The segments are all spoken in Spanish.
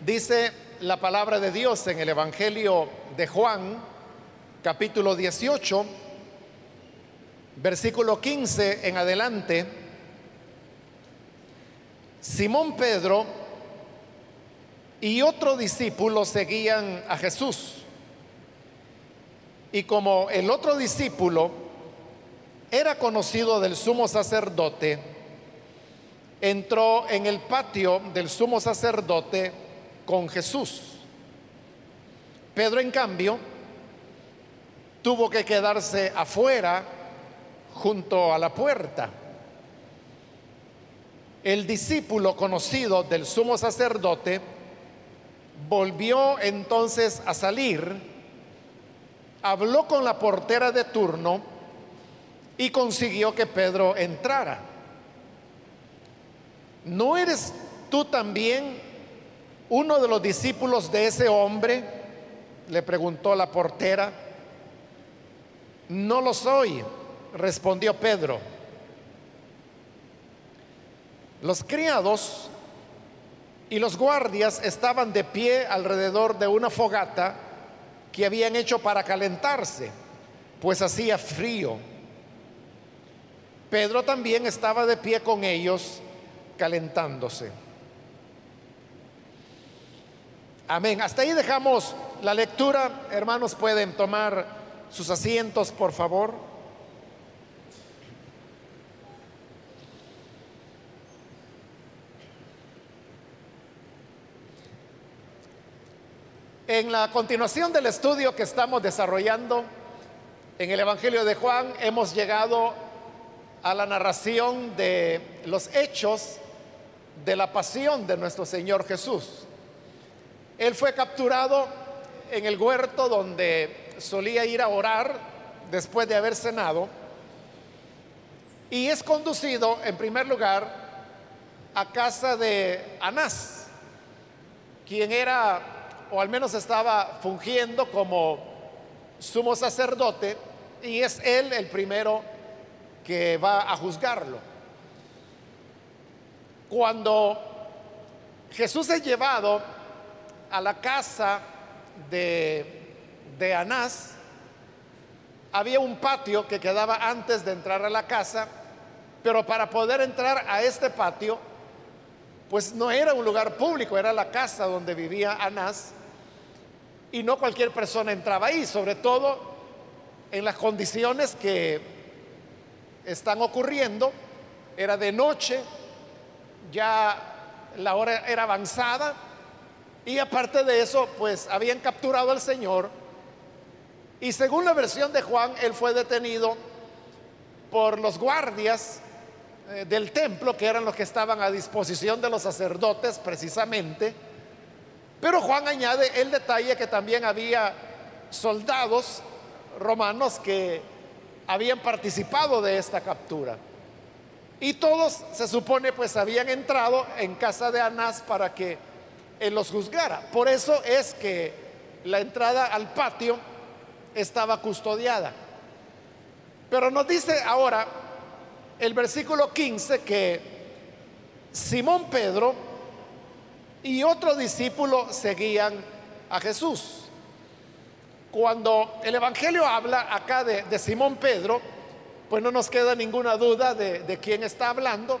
Dice la palabra de Dios en el Evangelio de Juan, capítulo 18, versículo 15 en adelante. Simón Pedro y otro discípulo seguían a Jesús. Y como el otro discípulo era conocido del sumo sacerdote, entró en el patio del sumo sacerdote con Jesús. Pedro, en cambio, tuvo que quedarse afuera junto a la puerta. El discípulo conocido del sumo sacerdote volvió entonces a salir, habló con la portera de turno y consiguió que Pedro entrara. ¿No eres tú también uno de los discípulos de ese hombre? Le preguntó la portera. No lo soy, respondió Pedro. Los criados y los guardias estaban de pie alrededor de una fogata que habían hecho para calentarse, pues hacía frío. Pedro también estaba de pie con ellos calentándose. Amén. Hasta ahí dejamos la lectura. Hermanos, pueden tomar sus asientos, por favor. En la continuación del estudio que estamos desarrollando en el Evangelio de Juan, hemos llegado a la narración de los hechos de la pasión de nuestro Señor Jesús. Él fue capturado en el huerto donde solía ir a orar después de haber cenado y es conducido en primer lugar a casa de Anás, quien era o al menos estaba fungiendo como sumo sacerdote, y es él el primero que va a juzgarlo. Cuando Jesús es llevado a la casa de, Anás, había un patio que quedaba antes de entrar a la casa, pero para poder entrar a este patio, pues no era un lugar público, era la casa donde vivía Anás, y no cualquier persona entraba ahí, sobre todo en las condiciones que están ocurriendo. Era de noche, ya la hora era avanzada y aparte de eso, pues habían capturado al Señor y según la versión de Juan, él fue detenido por los guardias eh, del templo, que eran los que estaban a disposición de los sacerdotes precisamente pero Juan añade el detalle que también había soldados romanos que habían participado de esta captura. Y todos se supone pues habían entrado en casa de Anás para que él los juzgara. Por eso es que la entrada al patio estaba custodiada. Pero nos dice ahora el versículo 15 que Simón Pedro y otro discípulo seguían a Jesús. Cuando el Evangelio habla acá de, Simón Pedro, pues no nos queda ninguna duda de, de quién está hablando,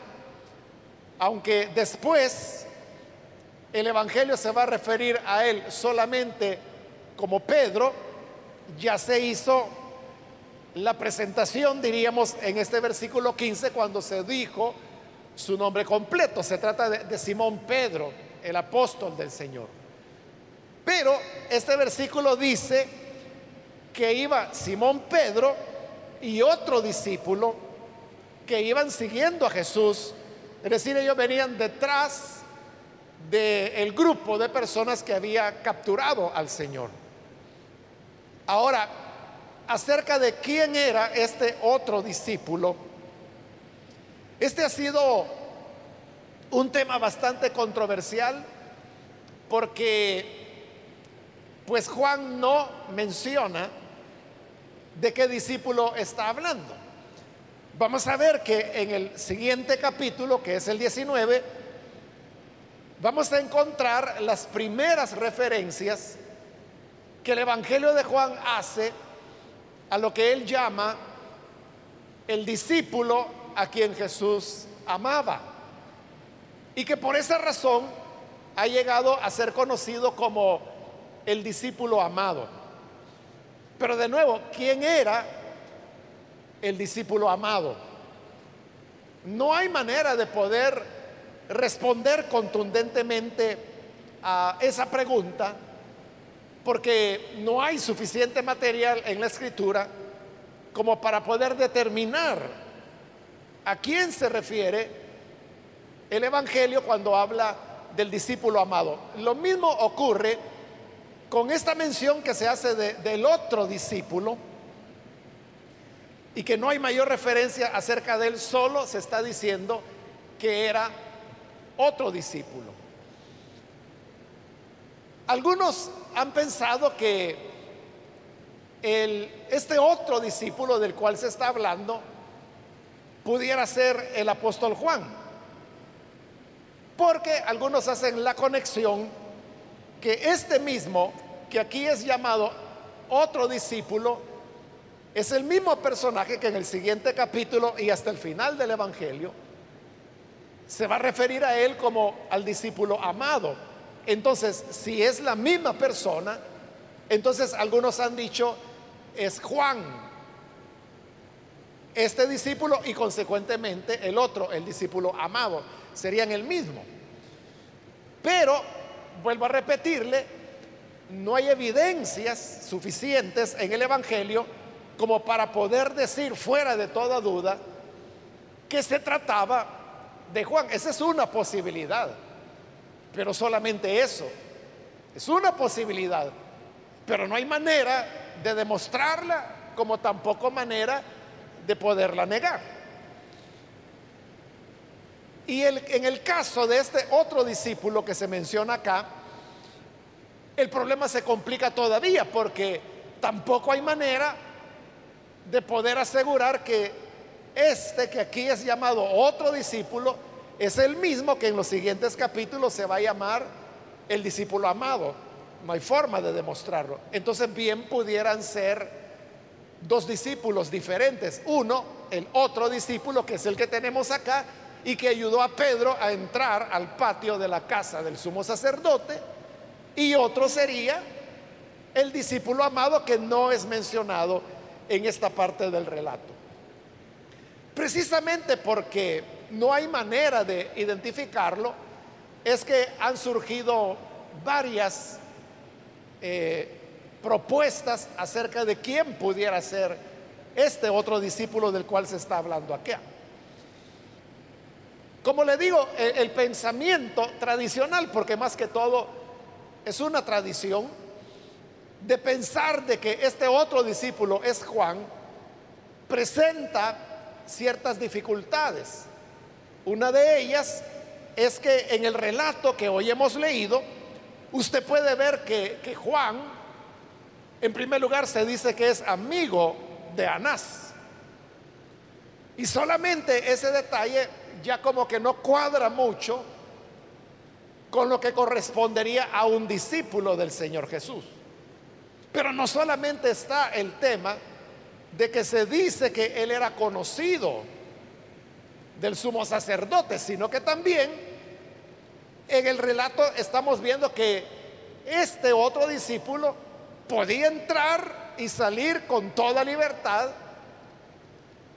aunque después el Evangelio se va a referir a él solamente como Pedro, ya se hizo la presentación, diríamos, en este versículo 15, cuando se dijo su nombre completo. Se trata de, Simón Pedro el apóstol del Señor. Pero este versículo dice que iba Simón Pedro y otro discípulo que iban siguiendo a Jesús. Es decir, ellos venían detrás del grupo de personas que había capturado al Señor. Ahora, acerca de quién era este otro discípulo, este ha sido un tema bastante controversial porque pues Juan no menciona de qué discípulo está hablando. Vamos a ver que en el siguiente capítulo, que es el 19, vamos a encontrar las primeras referencias que el Evangelio de Juan hace a lo que él llama el discípulo a quien Jesús amaba. Y que por esa razón ha llegado a ser conocido como el discípulo amado. Pero de nuevo, ¿quién era el discípulo amado? No hay manera de poder responder contundentemente a esa pregunta porque no hay suficiente material en la escritura como para poder determinar a quién se refiere el Evangelio cuando habla del discípulo amado. Lo mismo ocurre con esta mención que se hace del otro discípulo y que no hay mayor referencia acerca de él, solo se está diciendo que era otro discípulo. Algunos han pensado que el, este otro discípulo del cual se está hablando pudiera ser el apóstol Juan. Porque algunos hacen la conexión que este mismo, que aquí es llamado otro discípulo, es el mismo personaje que en el siguiente capítulo y hasta el final del Evangelio se va a referir a él como al discípulo amado. Entonces, si es la misma persona, entonces algunos han dicho, es Juan, este discípulo y consecuentemente el otro, el discípulo amado, serían el mismo. Pero, vuelvo a repetirle, no hay evidencias suficientes en el Evangelio como para poder decir fuera de toda duda que se trataba de Juan. Esa es una posibilidad. Pero solamente eso. Es una posibilidad. Pero no hay manera de demostrarla como tampoco manera de poderla negar. Y en el caso de este otro discípulo que se menciona acá, el problema se complica todavía porque tampoco hay manera de poder asegurar que este que aquí es llamado otro discípulo es el mismo que en los siguientes capítulos se va a llamar el discípulo amado. No hay forma de demostrarlo. Entonces bien pudieran ser dos discípulos diferentes. Uno, el otro discípulo, que es el que tenemos acá, y que ayudó a Pedro a entrar al patio de la casa del sumo sacerdote. Y otro sería el discípulo amado que no es mencionado en esta parte del relato. Precisamente porque no hay manera de identificarlo, es que han surgido varias eh, propuestas acerca de quién pudiera ser este otro discípulo del cual se está hablando aquí. Como le digo, el, el pensamiento tradicional, porque más que todo es una tradición, de pensar de que este otro discípulo es Juan, presenta ciertas dificultades. Una de ellas es que en el relato que hoy hemos leído, usted puede ver que, Juan, en primer lugar, se dice que es amigo de Anás. Y solamente ese detalle ya como que no cuadra mucho con lo que correspondería a un discípulo del Señor Jesús. Pero no solamente está el tema de que se dice que él era conocido del sumo sacerdote, sino que también en el relato estamos viendo que este otro discípulo podía entrar y salir con toda libertad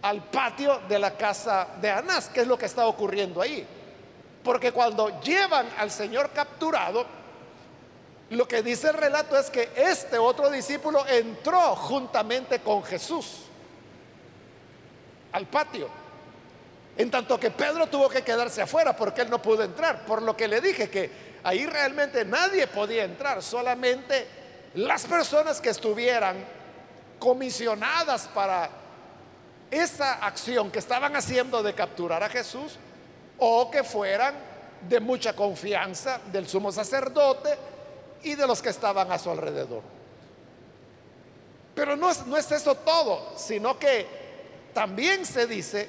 al patio de la casa de Anás, que es lo que está ocurriendo ahí. Porque cuando llevan al Señor capturado, lo que dice el relato es que este otro discípulo entró juntamente con Jesús al patio. En tanto que Pedro tuvo que quedarse afuera porque él no pudo entrar. Por lo que le dije que ahí realmente nadie podía entrar, solamente las personas que estuvieran comisionadas para esa acción que estaban haciendo de capturar a Jesús o que fueran de mucha confianza del sumo sacerdote y de los que estaban a su alrededor. Pero no es, no es eso todo, sino que también se dice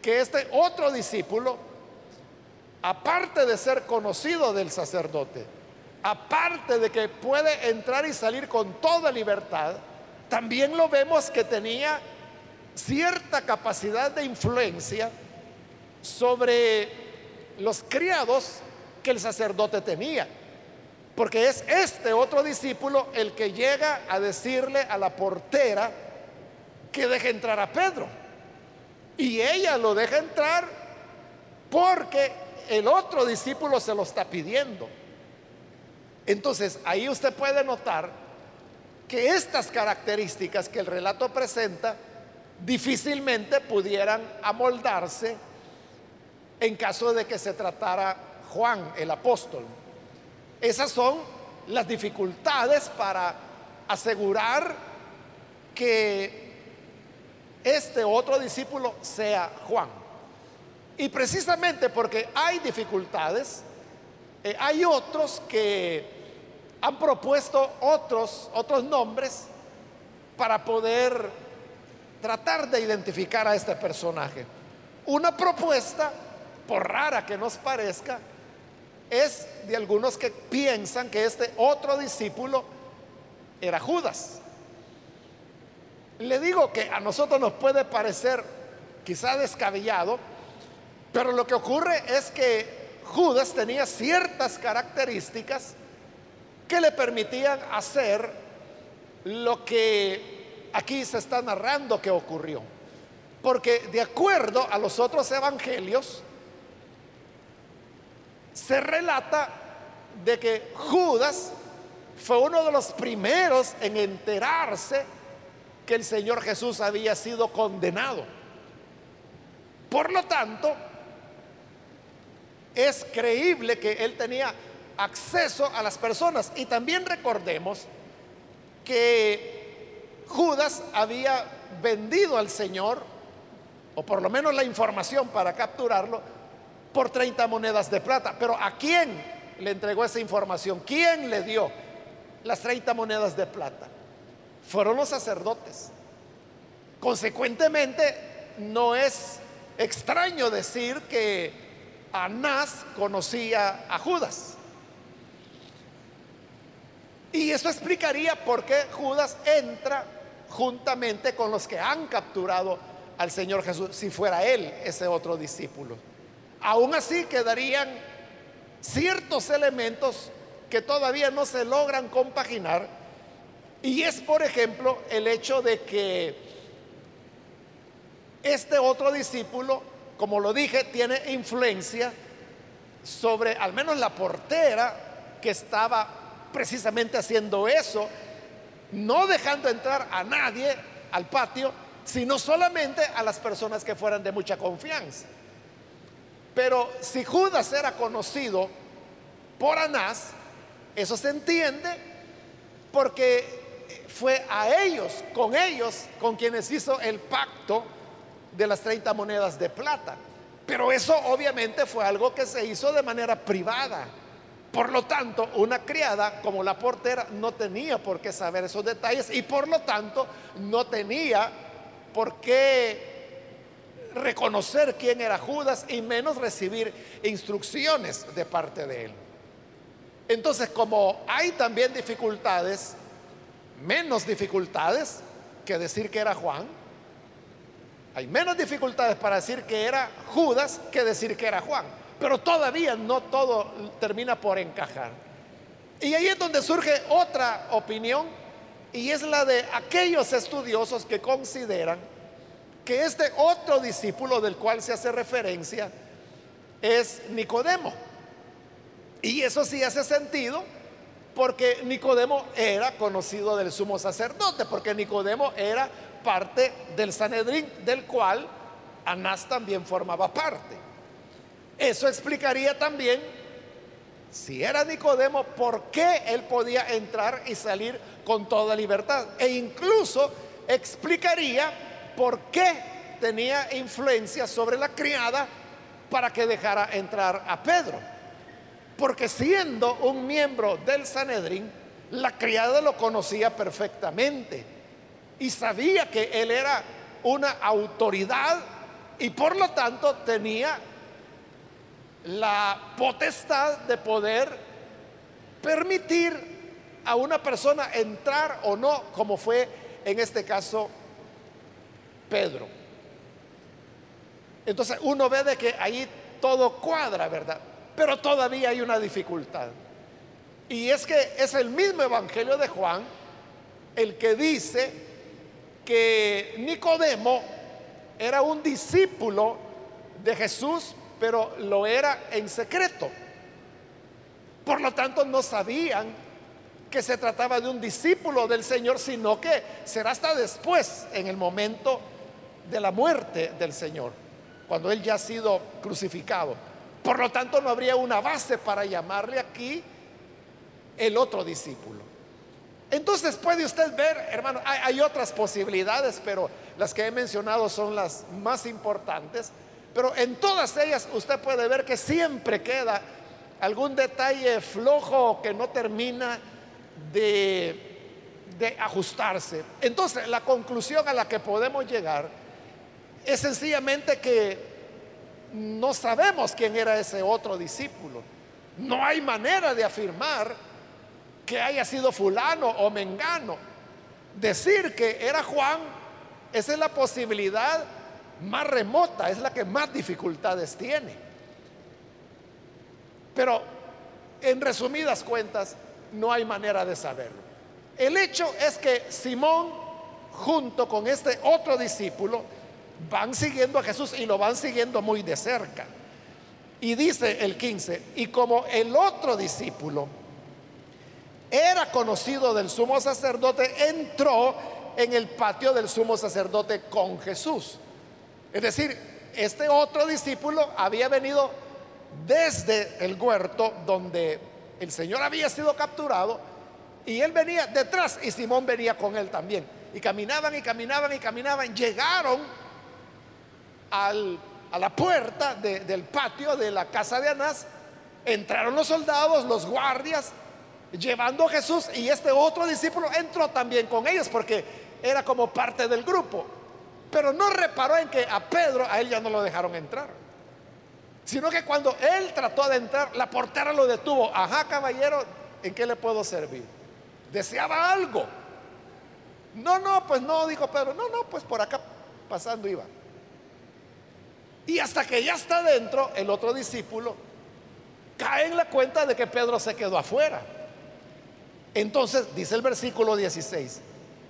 que este otro discípulo aparte de ser conocido del sacerdote, aparte de que puede entrar y salir con toda libertad, también lo vemos que tenía cierta capacidad de influencia sobre los criados que el sacerdote tenía. Porque es este otro discípulo el que llega a decirle a la portera que deje entrar a Pedro. Y ella lo deja entrar porque el otro discípulo se lo está pidiendo. Entonces, ahí usted puede notar que estas características que el relato presenta difícilmente pudieran amoldarse en caso de que se tratara Juan el apóstol. Esas son las dificultades para asegurar que este otro discípulo sea Juan. Y precisamente porque hay dificultades, eh, hay otros que han propuesto otros, otros nombres para poder tratar de identificar a este personaje. Una propuesta, por rara que nos parezca, es de algunos que piensan que este otro discípulo era Judas. Le digo que a nosotros nos puede parecer quizá descabellado, pero lo que ocurre es que Judas tenía ciertas características que le permitían hacer lo que aquí se está narrando que ocurrió. Porque de acuerdo a los otros evangelios, se relata de que Judas fue uno de los primeros en enterarse que el Señor Jesús había sido condenado. Por lo tanto, es creíble que él tenía acceso a las personas. Y también recordemos que Judas había vendido al Señor, o por lo menos la información para capturarlo, por 30 monedas de plata. Pero ¿a quién le entregó esa información? ¿Quién le dio las 30 monedas de plata? Fueron los sacerdotes. Consecuentemente, no es extraño decir que Anás conocía a Judas. Y eso explicaría por qué Judas entra juntamente con los que han capturado al Señor Jesús, si fuera él ese otro discípulo. Aún así quedarían ciertos elementos que todavía no se logran compaginar. Y es, por ejemplo, el hecho de que este otro discípulo, como lo dije, tiene influencia sobre al menos la portera que estaba precisamente haciendo eso, no dejando entrar a nadie al patio, sino solamente a las personas que fueran de mucha confianza. Pero si Judas era conocido por Anás, eso se entiende porque fue a ellos, con ellos, con quienes hizo el pacto de las 30 monedas de plata. Pero eso obviamente fue algo que se hizo de manera privada. Por lo tanto, una criada como la portera no tenía por qué saber esos detalles y por lo tanto no tenía por qué reconocer quién era Judas y menos recibir instrucciones de parte de él. Entonces, como hay también dificultades, menos dificultades que decir que era Juan, hay menos dificultades para decir que era Judas que decir que era Juan. Pero todavía no todo termina por encajar. Y ahí es donde surge otra opinión y es la de aquellos estudiosos que consideran que este otro discípulo del cual se hace referencia es Nicodemo. Y eso sí hace sentido porque Nicodemo era conocido del sumo sacerdote, porque Nicodemo era parte del Sanedrín, del cual Anás también formaba parte. Eso explicaría también, si era Nicodemo, por qué él podía entrar y salir con toda libertad. E incluso explicaría por qué tenía influencia sobre la criada para que dejara entrar a Pedro. Porque siendo un miembro del Sanedrín, la criada lo conocía perfectamente y sabía que él era una autoridad y por lo tanto tenía la potestad de poder permitir a una persona entrar o no, como fue en este caso Pedro. Entonces uno ve de que ahí todo cuadra, ¿verdad? Pero todavía hay una dificultad. Y es que es el mismo Evangelio de Juan el que dice que Nicodemo era un discípulo de Jesús, pero lo era en secreto. Por lo tanto, no sabían que se trataba de un discípulo del Señor, sino que será hasta después, en el momento de la muerte del Señor, cuando Él ya ha sido crucificado. Por lo tanto, no habría una base para llamarle aquí el otro discípulo. Entonces puede usted ver, hermano, hay, otras posibilidades, pero las que he mencionado son las más importantes. Pero en todas ellas usted puede ver que siempre queda algún detalle flojo que no termina de, de ajustarse. Entonces, la conclusión a la que podemos llegar es sencillamente que no sabemos quién era ese otro discípulo. No hay manera de afirmar que haya sido fulano o mengano. Decir que era Juan, esa es la posibilidad más remota, es la que más dificultades tiene. Pero en resumidas cuentas, no hay manera de saberlo. El hecho es que Simón, junto con este otro discípulo, van siguiendo a Jesús y lo van siguiendo muy de cerca. Y dice el 15, y como el otro discípulo era conocido del sumo sacerdote, entró en el patio del sumo sacerdote con Jesús. Es decir, este otro discípulo había venido desde el huerto donde el Señor había sido capturado y él venía detrás y Simón venía con él también. Y caminaban y caminaban y caminaban. Llegaron a la puerta del patio de la casa de Anás, entraron los soldados, los guardias, llevando a Jesús y este otro discípulo entró también con ellos porque era como parte del grupo. Pero no reparó en que a Pedro, a él ya no lo dejaron entrar. Sino que cuando él trató de entrar, la portera lo detuvo. Ajá, caballero, ¿en qué le puedo servir? Deseaba algo. No, no, pues no, dijo Pedro. No, no, pues por acá pasando iba. Y hasta que ya está dentro, el otro discípulo cae en la cuenta de que Pedro se quedó afuera. Entonces, dice el versículo 16,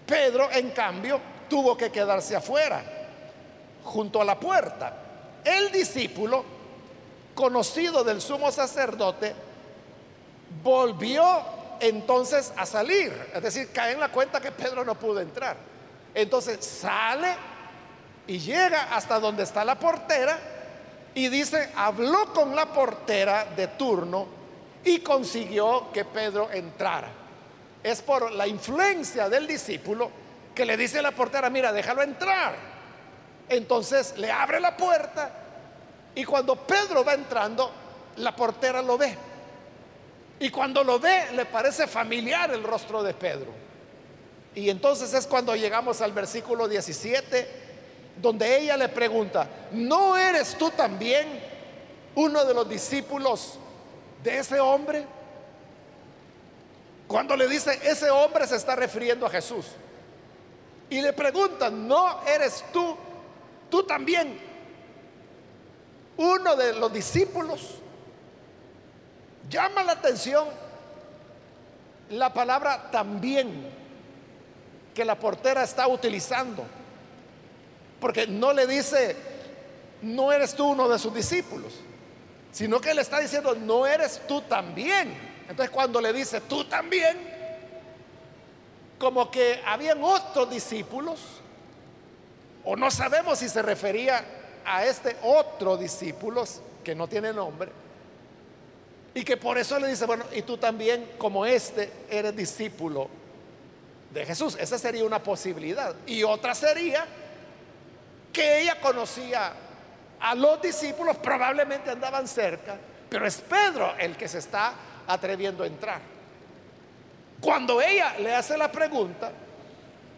Pedro en cambio tuvo que quedarse afuera, junto a la puerta. El discípulo, conocido del sumo sacerdote, volvió entonces a salir. Es decir, cae en la cuenta que Pedro no pudo entrar. Entonces sale y llega hasta donde está la portera y dice, habló con la portera de turno y consiguió que Pedro entrara. Es por la influencia del discípulo que le dice a la portera, mira, déjalo entrar. Entonces le abre la puerta y cuando Pedro va entrando, la portera lo ve. Y cuando lo ve, le parece familiar el rostro de Pedro. Y entonces es cuando llegamos al versículo 17 donde ella le pregunta, ¿no eres tú también uno de los discípulos de ese hombre? Cuando le dice, ese hombre se está refiriendo a Jesús. Y le pregunta, ¿no eres tú, tú también, uno de los discípulos? Llama la atención la palabra también que la portera está utilizando. Porque no le dice, no eres tú uno de sus discípulos, sino que le está diciendo, no eres tú también. Entonces cuando le dice, tú también, como que habían otros discípulos, o no sabemos si se refería a este otro discípulo que no tiene nombre, y que por eso le dice, bueno, y tú también como este eres discípulo de Jesús. Esa sería una posibilidad. Y otra sería que ella conocía a los discípulos, probablemente andaban cerca, pero es Pedro el que se está atreviendo a entrar. Cuando ella le hace la pregunta,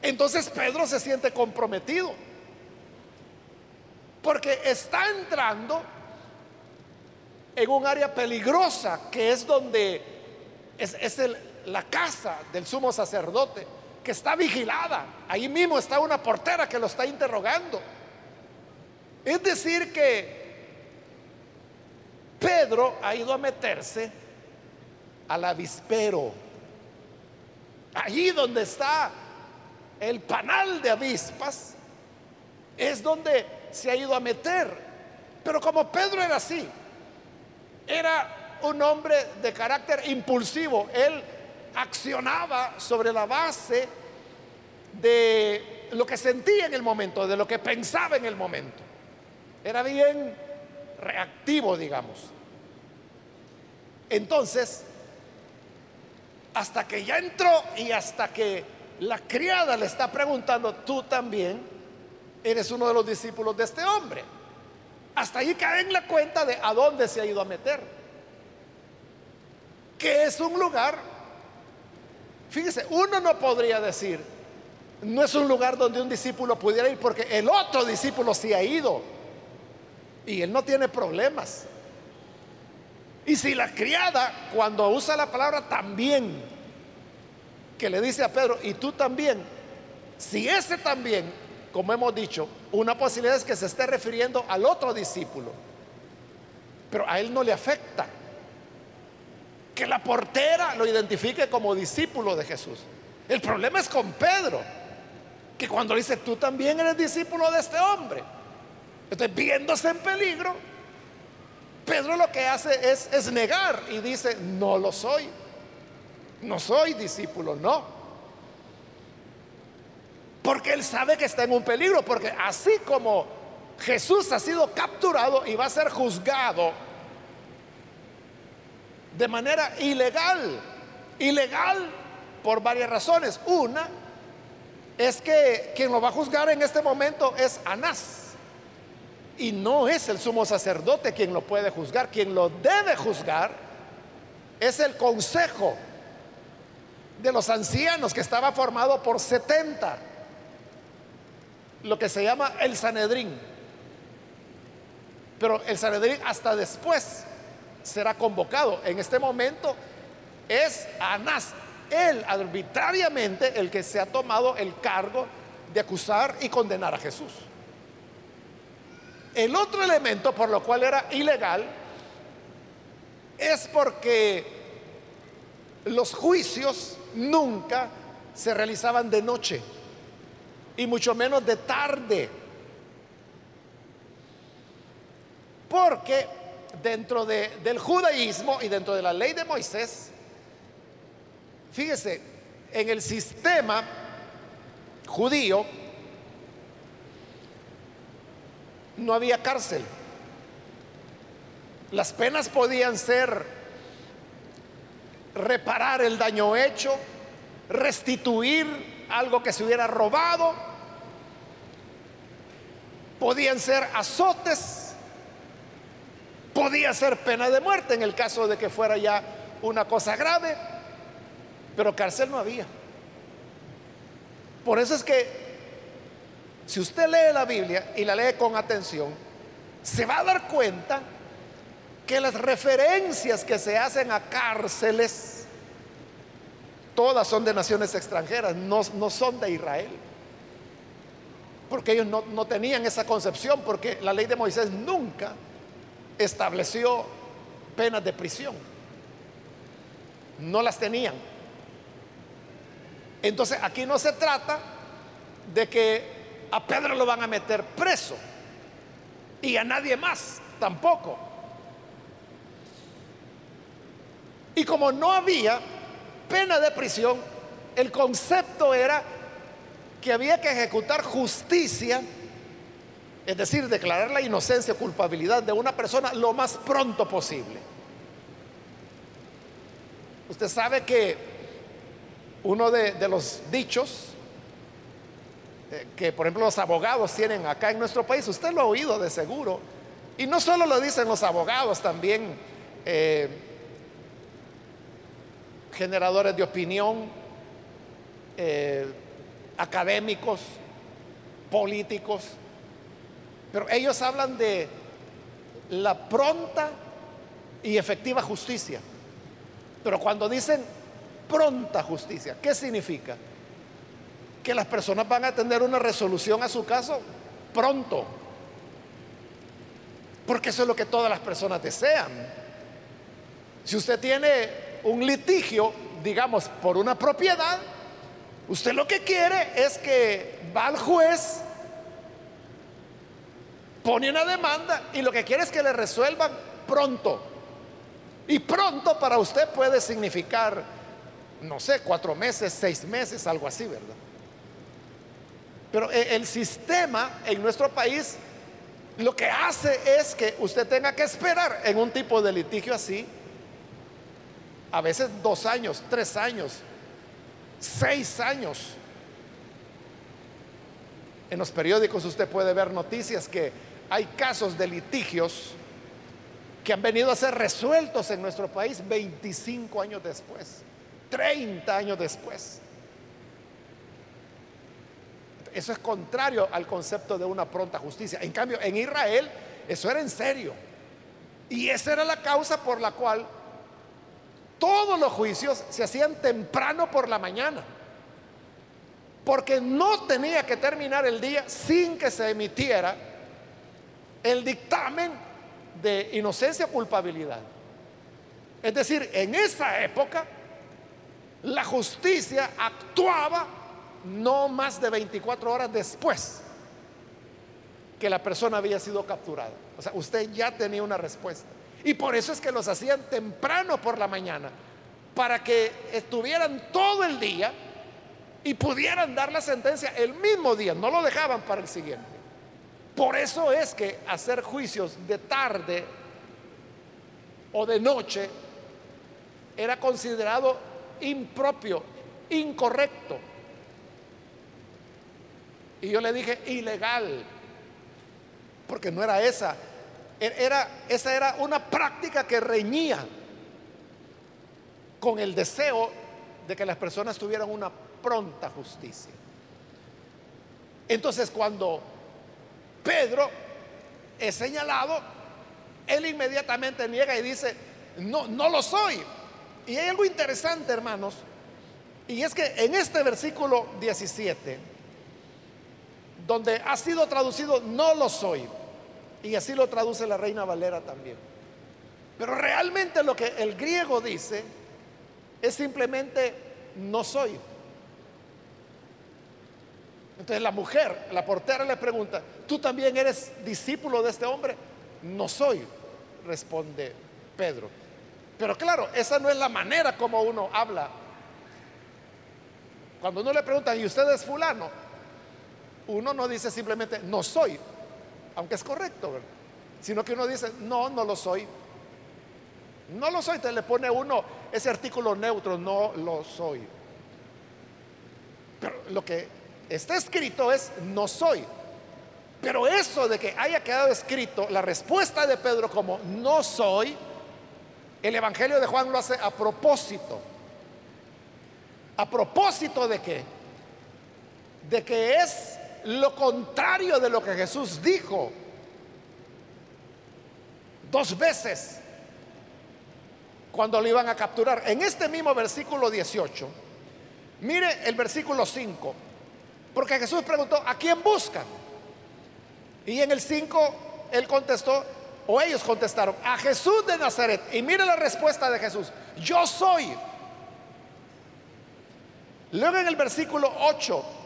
entonces Pedro se siente comprometido, porque está entrando en un área peligrosa que es donde es, la casa del sumo sacerdote, que está vigilada. Ahí mismo está una portera que lo está interrogando. Es decir, que Pedro ha ido a meterse al avispero, allí donde está el panal de avispas, es donde se ha ido a meter. Pero como Pedro era así, era un hombre de carácter impulsivo, él accionaba sobre la base de lo que sentía en el momento, de lo que pensaba en el momento. Era bien reactivo, digamos. Entonces, hasta que ya entró y hasta que la criada le está preguntando, tú también eres uno de los discípulos de este hombre. Hasta ahí cae en la cuenta de a dónde se ha ido a meter. Que es un lugar, fíjese, uno no podría decir, no es un lugar donde un discípulo pudiera ir porque el otro discípulo sí ha ido y él no tiene problemas. Y si la criada, cuando usa la palabra también, que le dice a Pedro, y tú también, si ese también, como hemos dicho, una posibilidad es que se esté refiriendo al otro discípulo, pero a él no le afecta. Que la portera lo identifique como discípulo de Jesús. El problema es con Pedro, que cuando dice, tú también eres discípulo de este hombre. Entonces, viéndose en peligro, Pedro lo que hace es, es negar y dice, no lo soy. No soy discípulo, no. Porque él sabe que está en un peligro, porque así como Jesús ha sido capturado y va a ser juzgado de manera ilegal, ilegal por varias razones. Una es que quien lo va a juzgar en este momento es Anás. Y no es el sumo sacerdote quien lo puede juzgar, quien lo debe juzgar es el consejo de los ancianos que estaba formado por 70, lo que se llama el Sanedrín. Pero el Sanedrín hasta después será convocado. En este momento es Anás, él arbitrariamente el que se ha tomado el cargo de acusar y condenar a Jesús. El otro elemento por lo cual era ilegal es porque los juicios nunca se realizaban de noche y mucho menos de tarde. Porque dentro del judaísmo y dentro de la ley de Moisés, fíjese, en el sistema judío, no había cárcel. Las penas podían ser reparar el daño hecho, restituir algo que se hubiera robado, podían ser azotes, podía ser pena de muerte en el caso de que fuera ya una cosa grave, pero cárcel no había. Por eso es que si usted lee la Biblia y la lee con atención, se va a dar cuenta que las referencias que se hacen a cárceles, todas son de naciones extranjeras, no, son de Israel. Porque ellos no, no tenían esa concepción, porque la ley de Moisés nunca estableció penas de prisión. No las tenían. Entonces aquí no se trata de que a Pedro lo van a meter preso y a nadie más tampoco. Y como no había pena de prisión, el concepto era que había que ejecutar justicia, es decir, declarar la inocencia o culpabilidad de una persona lo más pronto posible. Usted sabe que uno de, los dichos que por ejemplo los abogados tienen acá en nuestro país, usted lo ha oído de seguro, y no solo lo dicen los abogados, también eh, generadores de opinión, eh, académicos, políticos, pero ellos hablan de la pronta y efectiva justicia. Pero cuando dicen pronta justicia, ¿qué significa? Que las personas van a tener una resolución a su caso pronto. Porque eso es lo que todas las personas desean. Si usted tiene un litigio, digamos, por una propiedad, usted lo que quiere es que va al juez, pone una demanda y lo que quiere es que le resuelvan pronto. Y pronto para usted puede significar, no sé, cuatro meses, seis meses, algo así, ¿verdad? Pero e, el sistema en nuestro país lo que hace es que usted tenga que esperar en un tipo de litigio así, a veces dos años, tres años, seis años. En los periódicos usted puede ver noticias que hay casos de litigios que han venido a ser resueltos en nuestro país 25 años después, 30 años después. Eso es contrario al concepto de una pronta justicia. En cambio, en Israel eso era en serio. Y esa era la causa por la cual todos los juicios se hacían temprano por la mañana. Porque no tenía que terminar el día sin que se emitiera el dictamen de inocencia o culpabilidad. Es decir, en esa época la justicia actuaba no más de 24 horas después que la persona había sido capturada. O sea, usted ya tenía una respuesta. Y por eso es que los hacían temprano por la mañana, para que estuvieran todo el día y pudieran dar la sentencia el mismo día, no lo dejaban para el siguiente. Por eso es que hacer juicios de tarde o de noche era considerado impropio, incorrecto. Y yo le dije ilegal, porque no era esa. E-, era, esa era una práctica que reñía con el deseo de que las personas tuvieran una pronta justicia. Entonces cuando Pedro es señalado, él inmediatamente niega y dice, no, no lo soy. Y hay algo interesante, hermanos, y es que en este versículo 17, donde ha sido traducido no lo soy. Y así lo traduce la Reina Valera también. Pero realmente lo que el griego dice es simplemente no soy. Entonces la mujer, la portera le pregunta, ¿tú también eres discípulo de este hombre? No soy, responde Pedro. Pero claro, esa no es la manera como uno habla. Cuando uno le pregunta, ¿y usted es fulano? Uno no dice simplemente no soy, aunque es correcto, sino que uno dice no, no lo soy. No lo soy, te le pone uno ese artículo neutro, no lo soy. Pero lo que está escrito es no soy. Pero eso de que haya quedado escrito la respuesta de Pedro como no soy, el Evangelio de Juan lo hace a propósito. ¿A propósito de qué? De que es lo contrario de lo que Jesús dijo dos veces cuando lo iban a capturar. En este mismo versículo 18, mire el versículo 5, porque Jesús preguntó, ¿a quién buscan? Y en el 5 él contestó, o ellos contestaron, a Jesús de Nazaret. Y mire la respuesta de Jesús, yo soy. Luego en el versículo 8,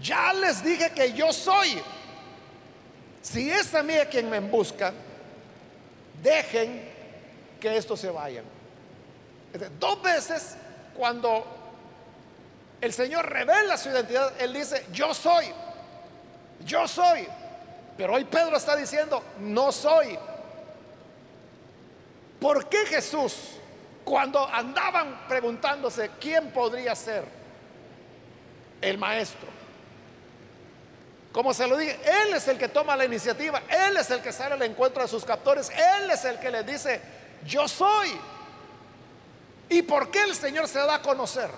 Ya les dije que yo soy. Si es a mí a quien me busca, dejen que estos se vayan. Dos veces cuando el Señor revela su identidad, Él dice, yo soy, yo soy. Pero hoy Pedro está diciendo, no soy. ¿Por qué Jesús, cuando andaban preguntándose quién podría ser el maestro, como se lo dije, Él es el que toma la iniciativa, Él es el que sale al encuentro de sus captores, Él es el que les dice, yo soy. ¿Y por qué el Señor se da a conocer?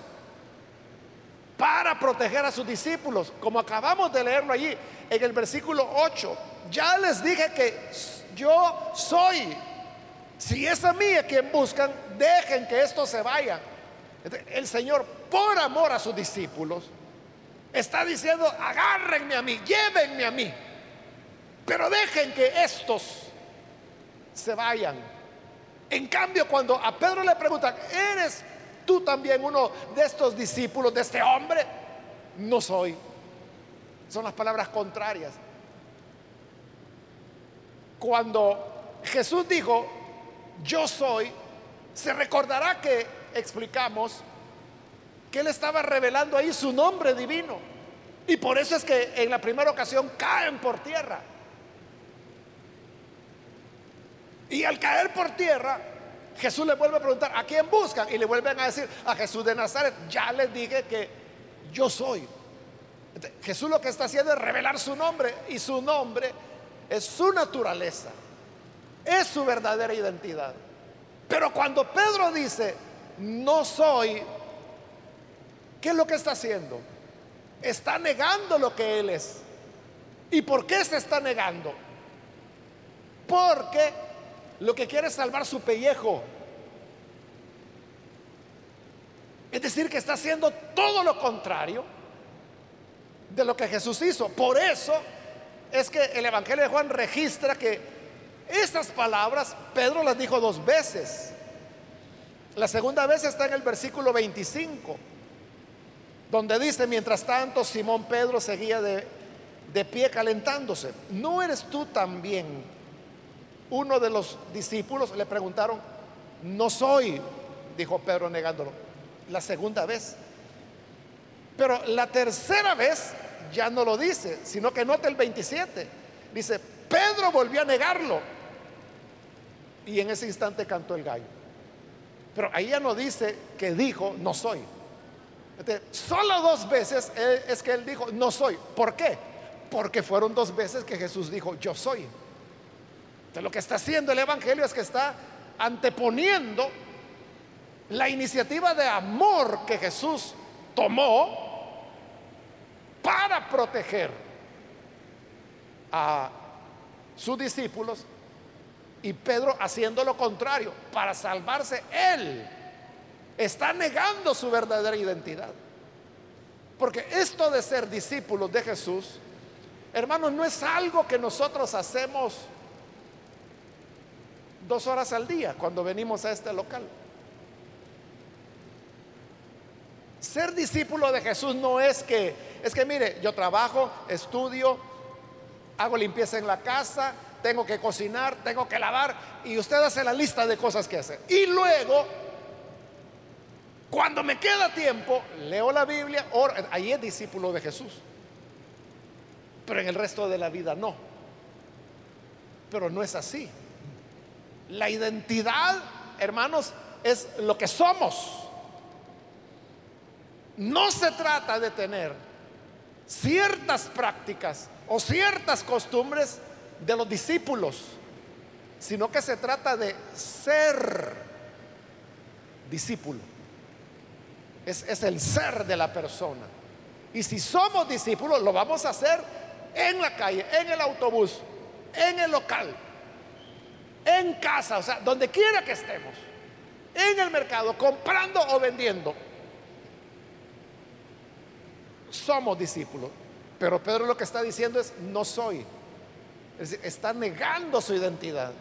Para proteger a sus discípulos, como acabamos de leerlo allí en el versículo 8. ya les dije que yo soy. Si es a mí a quien buscan, dejen que esto se vaya. El Señor, por amor a sus discípulos, está diciendo, agárrenme a mí, llévenme a mí, pero dejen que estos se vayan. En cambio, cuando a Pedro le preguntan, ¿eres tú también uno de estos discípulos de este hombre? No soy. Son las palabras contrarias. Cuando Jesús dijo, yo soy, se recordará que explicamos que él estaba revelando ahí su nombre divino. Y por eso es que en la primera ocasión caen por tierra. Y al caer por tierra, Jesús le vuelve a preguntar, ¿a quién buscan? Y le vuelven a decir, a Jesús de Nazaret. Ya les dije que yo soy. Jesús lo que está haciendo es revelar su nombre y su nombre es su naturaleza, es su verdadera identidad. Pero cuando Pedro dice, no soy, ¿qué es lo que está haciendo? Está negando lo que él es. ¿Y por qué se está negando? Porque lo que quiere es salvar su pellejo. Es decir, que está haciendo todo lo contrario de lo que Jesús hizo. Por eso es que el Evangelio de Juan registra que estas palabras Pedro las dijo dos veces. La segunda vez está en el versículo 25, donde dice, mientras tanto Simón Pedro seguía de, pie calentándose. ¿No eres tú también uno de los discípulos? Le preguntaron, no soy, dijo Pedro negándolo. La segunda vez. Pero la tercera vez ya no lo dice, sino que nota el 27. Dice, Pedro volvió a negarlo. Y en ese instante cantó el gallo. Pero ahí ya no dice que dijo, no soy. Solo dos veces es que él dijo, no soy. ¿Por qué? Porque fueron dos veces que Jesús dijo, yo soy. Lo que está haciendo el Evangelio es que está anteponiendo la iniciativa de amor que Jesús tomó para proteger a sus discípulos y Pedro haciendo lo contrario para salvarse él. Está negando su verdadera identidad. Porque esto de ser discípulos de Jesús, hermanos, no es algo que nosotros hacemos dos horas al día cuando venimos a este local. Ser discípulo de Jesús no es que, es que mire, yo trabajo, estudio, hago limpieza en la casa, tengo que cocinar, tengo que lavar, y usted hace la lista de cosas que hacer. Y luego, cuando me queda tiempo, leo la Biblia, ahí es discípulo de Jesús. Pero en el resto de la vida no. Pero no es así. La identidad, hermanos, es lo que somos. No se trata de tener ciertas prácticas o ciertas costumbres de los discípulos, sino que se trata de ser discípulo. Es, es, el ser de la persona. Y si somos discípulos, lo vamos a hacer en la calle, en el autobús, en el local, en casa, o sea, donde quiera que estemos, en el mercado, comprando o vendiendo somos discípulos. Pero Pedro lo que está diciendo es, no soy. está negando su identidad.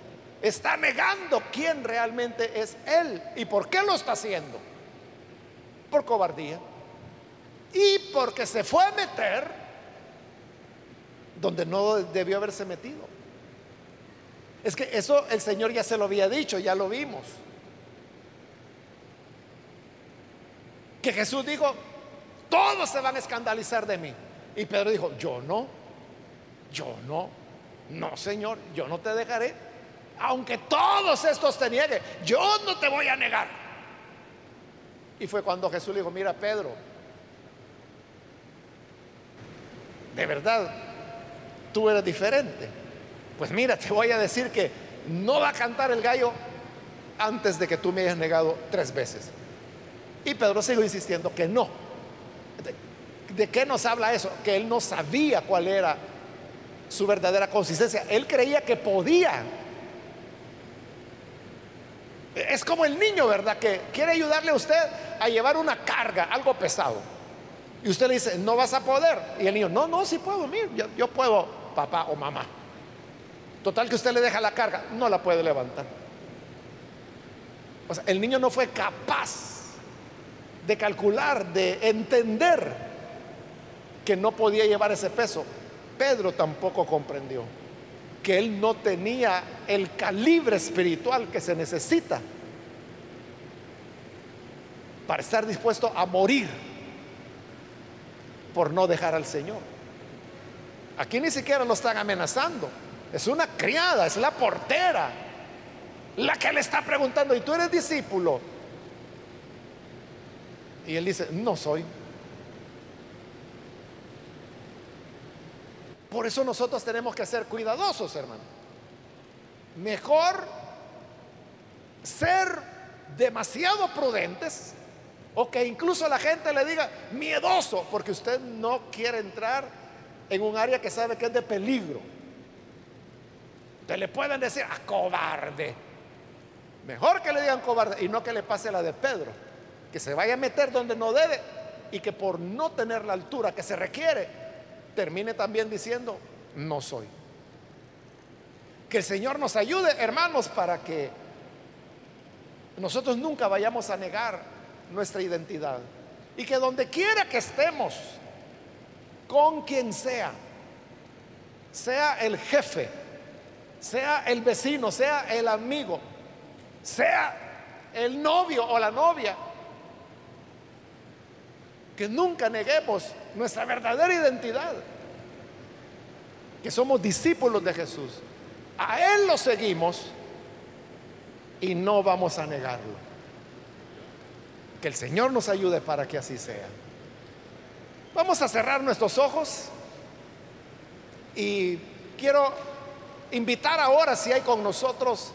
Está negando quién realmente es Él. ¿Y por qué lo está haciendo? Por cobardía. Y porque se fue a meter donde no debió haberse metido. Es que eso el Señor ya se lo había dicho, ya lo vimos. Que Jesús dijo, todos se van a escandalizar de mí. Y Pedro dijo, yo no, yo no, no Señor, yo no te dejaré. Aunque todos estos te nieguen, yo no te voy a negar. Y fue cuando Jesús le dijo, mira Pedro, de verdad, tú eres diferente. Pues mira, te voy a decir que no va a cantar el gallo antes de que tú me hayas negado tres veces. Y Pedro siguió insistiendo que no. ¿De qué nos habla eso? Que él no sabía cuál era su verdadera consistencia. Él creía que podía. Es como el niño, ¿verdad? Que quiere ayudarle a usted a llevar una carga, algo pesado. Y usted le dice, no vas a poder. Y el niño, no, no, sí puedo, mire, yo, yo puedo, papá o mamá. Total que usted le deja la carga, no la puede levantar. O sea, el niño no fue capaz de calcular, de entender que no podía llevar ese peso. Pedro tampoco comprendió que él no tenía el calibre espiritual que se necesita para estar dispuesto a morir por no dejar al Señor. Aquí ni siquiera lo están amenazando. Es una criada, es la portera, la que le está preguntando, ¿y tú eres discípulo? Y él dice, no soy. Por eso nosotros tenemos que ser cuidadosos, hermano. Mejor ser demasiado prudentes o que incluso la gente le diga miedoso porque usted no quiere entrar en un área que sabe que es de peligro. Te le pueden decir a ah, cobarde. Mejor que le digan cobarde y no que le pase la de Pedro, que se vaya a meter donde no debe y que por no tener la altura que se requiere termine también diciendo, no soy. Que el Señor nos ayude, hermanos, para que nosotros nunca vayamos a negar nuestra identidad. Y que donde quiera que estemos, con quien sea, sea el jefe, sea el vecino, sea el amigo, sea el novio o la novia, que nunca neguemos nuestra verdadera identidad, que somos discípulos de Jesús. A Él lo seguimos y no vamos a negarlo. Que el Señor nos ayude para que así sea. Vamos a cerrar nuestros ojos y quiero invitar ahora si hay con nosotros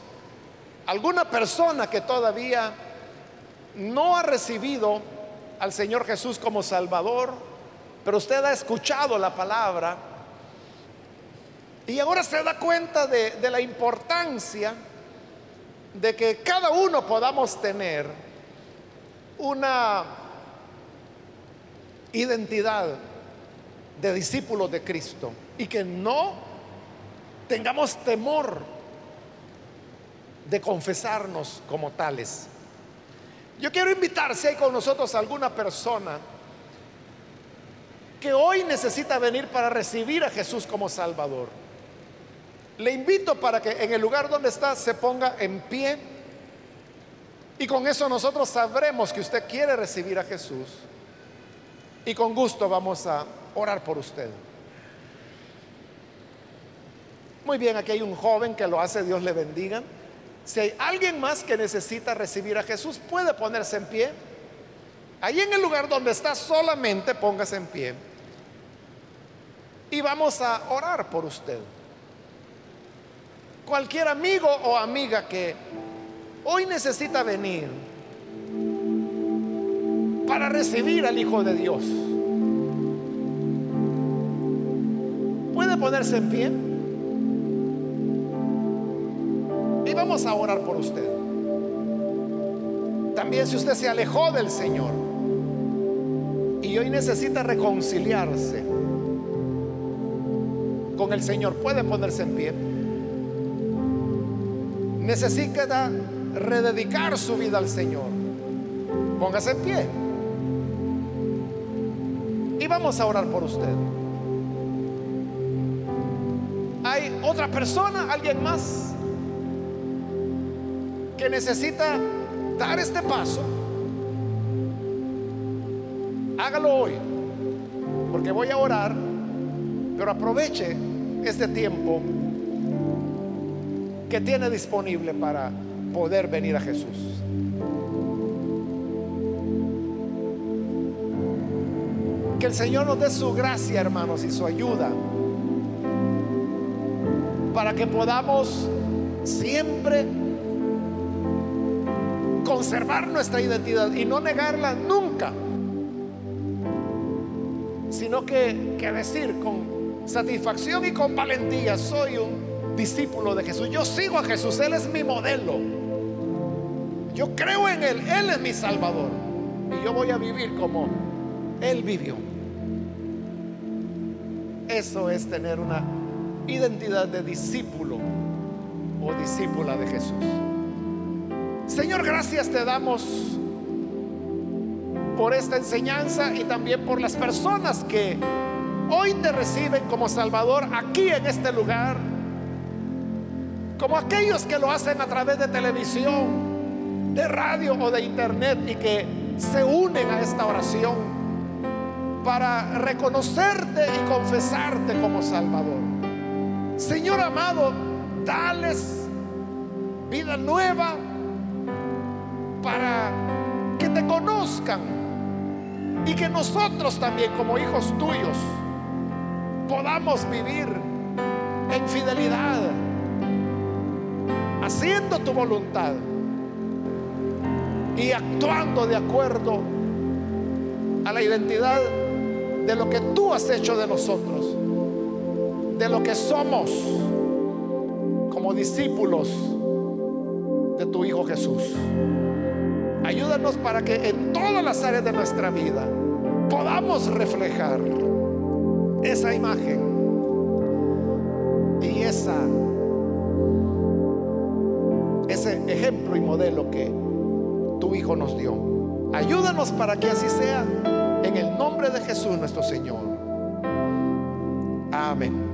alguna persona que todavía no ha recibido al Señor Jesús como Salvador, pero usted ha escuchado la palabra y ahora se da cuenta de, la importancia de que cada uno podamos tener una identidad de discípulos de Cristo y que no tengamos temor de confesarnos como tales. Yo quiero invitar, si hay con nosotros alguna persona que hoy necesita venir para recibir a Jesús como Salvador, le invito para que en el lugar donde está se ponga en pie y con eso nosotros sabremos que usted quiere recibir a Jesús y con gusto vamos a orar por usted. Muy bien, aquí hay un joven que lo hace, Dios le bendiga. Si hay alguien más que necesita recibir a Jesús, puede ponerse en pie. Ahí en el lugar donde está, solamente póngase en pie. Y vamos a orar por usted. Cualquier amigo o amiga que hoy necesita venir para recibir al Hijo de Dios, puede ponerse en pie. Vamos a orar por usted. También si usted se alejó del Señor y hoy necesita reconciliarse con el Señor, puede ponerse en pie. Necesita rededicar su vida al Señor. Póngase en pie. Y vamos a orar por usted. ¿Hay otra persona? ¿Alguien más? Que necesita dar este paso, hágalo hoy, porque voy a orar, pero aproveche este tiempo que tiene disponible para poder venir a Jesús. Que el Señor nos dé su gracia, hermanos, y su ayuda para que podamos siempre conservar nuestra identidad y no negarla nunca, sino que, que decir con satisfacción y con valentía soy un discípulo de Jesús. Yo sigo a Jesús, Él es mi modelo. Yo creo en Él, Él es mi Salvador. Y yo voy a vivir como Él vivió. Eso es tener una identidad de discípulo o discípula de Jesús. Señor, gracias te damos por esta enseñanza y también por las personas que hoy te reciben como Salvador aquí en este lugar, como aquellos que lo hacen a través de televisión, de radio o de internet y que se unen a esta oración para reconocerte y confesarte como Salvador. Señor amado, dales vida nueva para que te conozcan y que nosotros también como hijos tuyos podamos vivir en fidelidad, haciendo tu voluntad y actuando de acuerdo a la identidad de lo que tú has hecho de nosotros, de lo que somos como discípulos de tu Hijo Jesús. Ayúdanos para que en todas las áreas de nuestra vida podamos reflejar esa imagen y esa ese ejemplo y modelo que tu hijo nos dio. Ayúdanos para que así sea en el nombre de Jesús nuestro Señor. Amén.